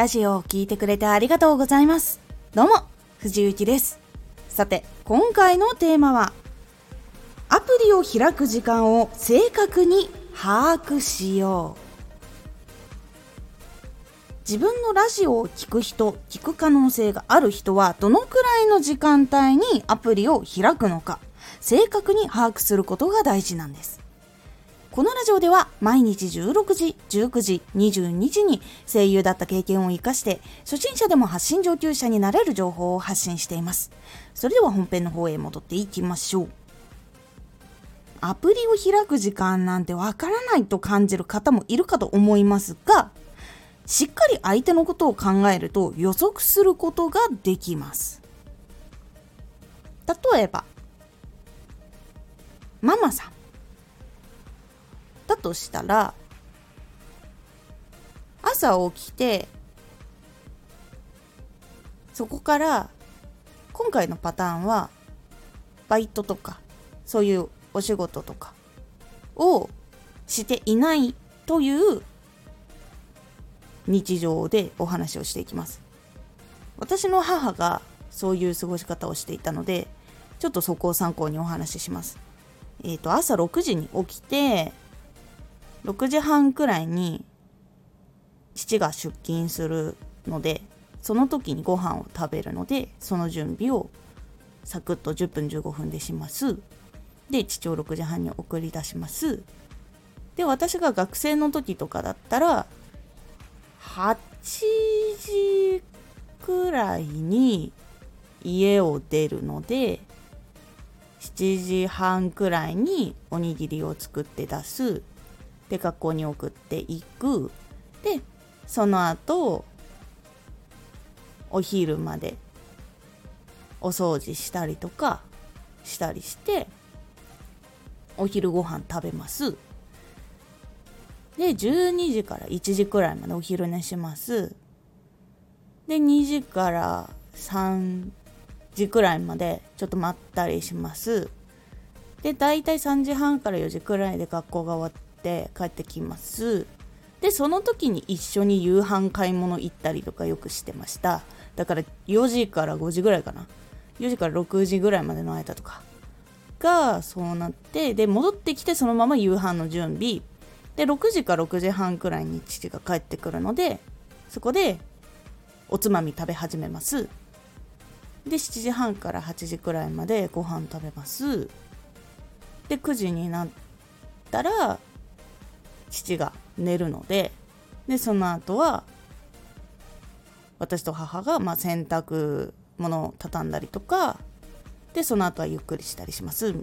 ラジオを聴いてくれてありがとうございます。どうも、藤幸です。さて、今回のテーマは、アプリを開く時間を正確に把握しよう。自分のラジオを聴く人、聞く可能性がある人は、どのくらいの時間帯にアプリを開くのか、正確に把握することが大事なんです。このラジオでは毎日16時、19時、22時に声優だった経験を活かして初心者でも発信上級者になれる情報を発信しています。それでは本編の方へ戻っていきましょう。アプリを開く時間なんてわからないと感じる方もいるかと思いますが、しっかり相手のことを考えると予測することができます。例えば、ママさん。としたら朝起きてそこから今回のパターンはバイトとかそういうお仕事とかをしていないという日常でお話をしていきます。私の母がそういう過ごし方をしていたのでちょっとそこを参考にお話しします。えっ、ー、と朝6時に起きて6時半くらいに父が出勤するのでその時にご飯を食べるのでその準備をサクッと10分15分でします。で父を6時半に送り出します。で私が学生の時とかだったら8時くらいに家を出るので7時半くらいにおにぎりを作って出す。で学校に送っていく。でその後お昼までお掃除したりとかしたりしてお昼ご飯食べます。で12時から1時くらいまでお昼寝します。で2時から3時くらいまでちょっと待ったりします。で大体3時半から4時くらいで学校が終わって帰ってきますでその時に一緒に夕飯買い物行ったりとかよくしてましただから4時から5時ぐらいかな4時から6時ぐらいまでの間とかがそうなってで戻ってきてそのまま夕飯の準備で6時か6時半くらいに父が帰ってくるのでそこでおつまみ食べ始めますで7時半から8時くらいまでご飯食べますで9時になったら父が寝るのででその後は私と母がま洗濯物を畳んだりとかでその後はゆっくりしたりします。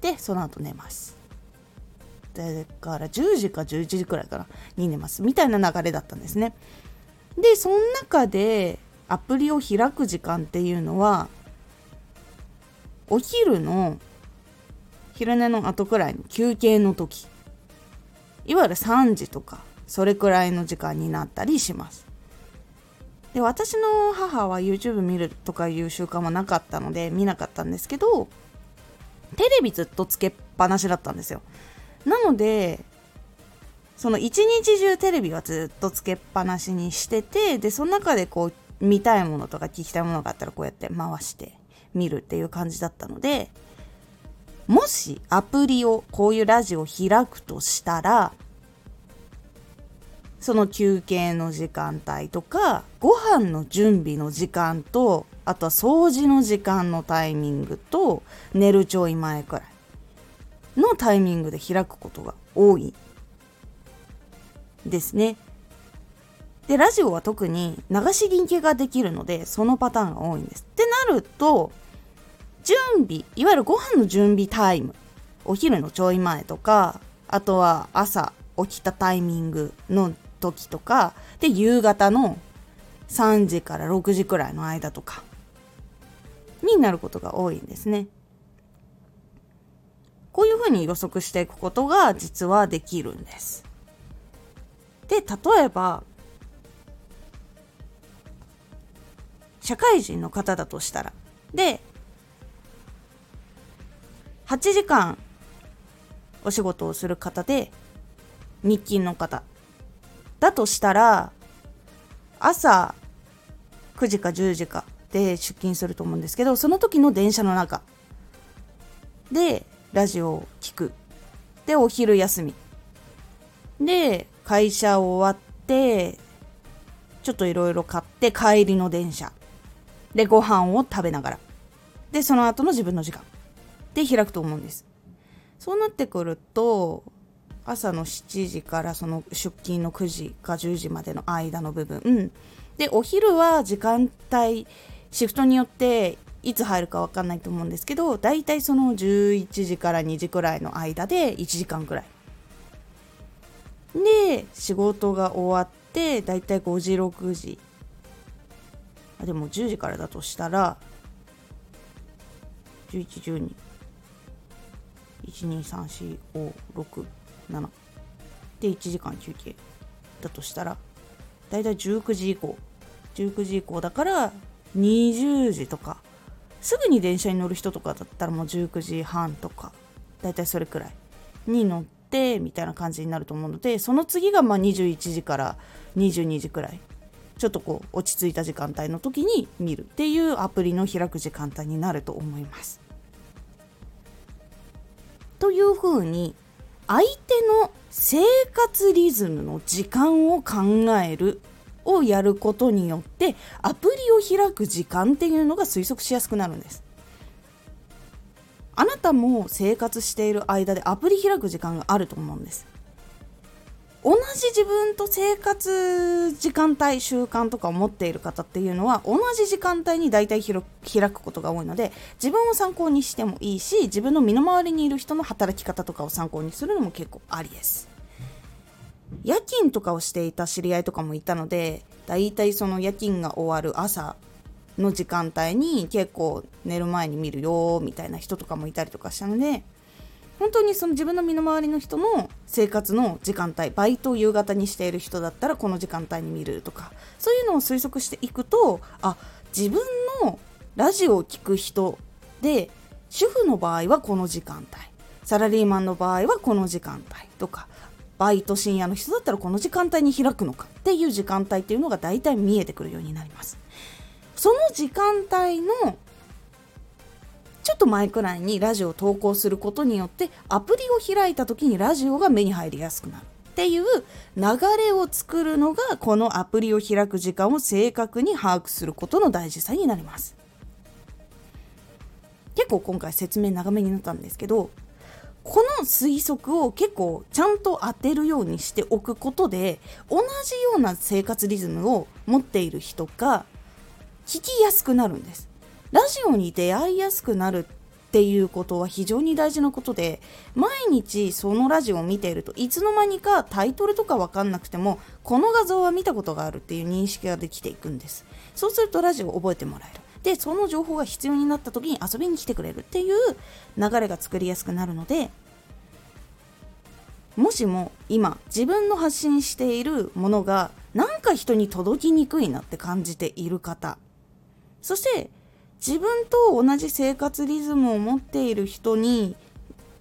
でその後寝ます。だから10時か11時くらいかなに寝ます。みたいな流れだったんですね。でその中でアプリを開く時間っていうのはお昼の昼寝の後くらいの休憩の時いわゆる3時とかそれくらいの時間になったりします。で私の母は YouTube 見るとかいう習慣もなかったので見なかったんですけどテレビずっとつけっぱなしだったんですよ。なのでその一日中テレビはずっとつけっぱなしにしててでその中でこう見たいものとか聞きたいものがあったらこうやって回して見るっていう感じだったのでもしアプリをこういうラジオを開くとしたらその休憩の時間帯とかご飯の準備の時間とあとは掃除の時間のタイミングと寝るちょい前くらいのタイミングで開くことが多いですね。でラジオは特に流し聞きができるのでそのパターンが多いんです。ってなると準備いわゆるご飯の準備タイムお昼のちょい前とかあとは朝起きたタイミングの時とかで夕方の3時から6時くらいの間とかになることが多いんですね。こういうふうに予測していくことが実はできるんです。で例えば社会人の方だとしたらで8時間お仕事をする方で日勤の方。だとしたら朝9時か10時かで出勤すると思うんですけどその時の電車の中でラジオを聴く。でお昼休み。で会社終わってちょっといろいろ買って帰りの電車。でご飯を食べながら。でその後の自分の時間。で開くと思うんです。そうなってくると朝の7時からその出勤の9時か10時までの間の部分。でお昼は時間帯シフトによっていつ入るか分かんないと思うんですけどだいたいその11時から2時くらいの間で1時間くらい。で仕事が終わってだいたい5時6時。あでも10時からだとしたら1112 1234567で1時間休憩だとしたらだいたい19時以降。19時以降だから20時とか。すぐに電車に乗る人とかだったらもう19時半とか。だいたいそれくらい。に乗ってみたいな感じになると思うのでその次がまあ21時から22時くらい。ちょっとこう落ち着いた時間帯の時に見るっていうアプリの開く時間帯になると思います。というふうに相手の生活リズムの時間を考えるをやることによってアプリを開く時間っていうのが推測しやすくなるんです。あなたも生活している間でアプリ開く時間があると思うんです。同じ自分と生活時間帯習慣とかを持っている方っていうのは同じ時間帯に大体開くことが多いので自分を参考にしてもいいし自分の身の回りにいる人の働き方とかを参考にするのも結構ありです。夜勤とかをしていた知り合いとかもいたので大体その夜勤が終わる朝の時間帯に結構寝る前に見るよみたいな人とかもいたりとかしたので本当にその自分の身の回りの人の生活の時間帯バイトを夕方にしている人だったらこの時間帯に見るとかそういうのを推測していくとあ自分のラジオを聴く人で主婦の場合はこの時間帯サラリーマンの場合はこの時間帯とかバイト深夜の人だったらこの時間帯に開くのかっていう時間帯っていうのが大体見えてくるようになります。その時間帯のちょっと前くらいにラジオを投稿することによってアプリを開いた時にラジオが目に入りやすくなるっていう流れを作るのがこのアプリを開く時間を正確に把握することの大事さになります。結構今回説明長めになったんですけどこの推測を結構ちゃんと当てるようにしておくことで同じような生活リズムを持っている人が聞きやすくなるんです。ラジオに出会いやすくなるっていうことは非常に大事なことで毎日そのラジオを見ているといつの間にかタイトルとか分かんなくてもこの画像は見たことがあるっていう認識ができていくんです。そうするとラジオを覚えてもらえる。でその情報が必要になった時に遊びに来てくれるっていう流れが作りやすくなるのでもしも今自分の発信しているものがなんか人に届きにくいなって感じている方そして自分と同じ生活リズムを持っている人に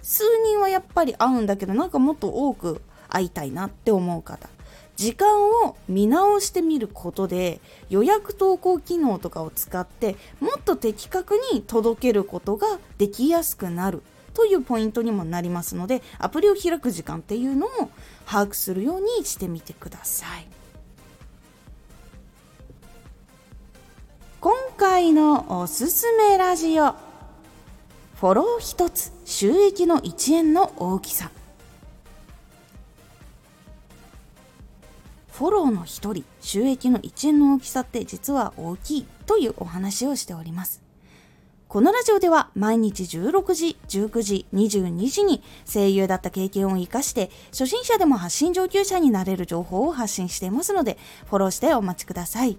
数人はやっぱり会うんだけどなんかもっと多く会いたいなって思う方。時間を見直してみることで予約投稿機能とかを使ってもっと的確に届けることができやすくなる。というポイントにもなりますのでアプリを開く時間っていうのを把握するようにしてみてください。回のおすすめラジオ。フォロー1つ収益の1円の大きさ。フォローの1人収益の1円の大きさって実は大きいというお話をしております。このラジオでは毎日16時、19時、22時に声優だった経験を活かして初心者でも発信上級者になれる情報を発信していますのでフォローしてお待ちください。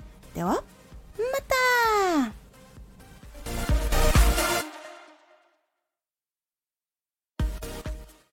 ではまた。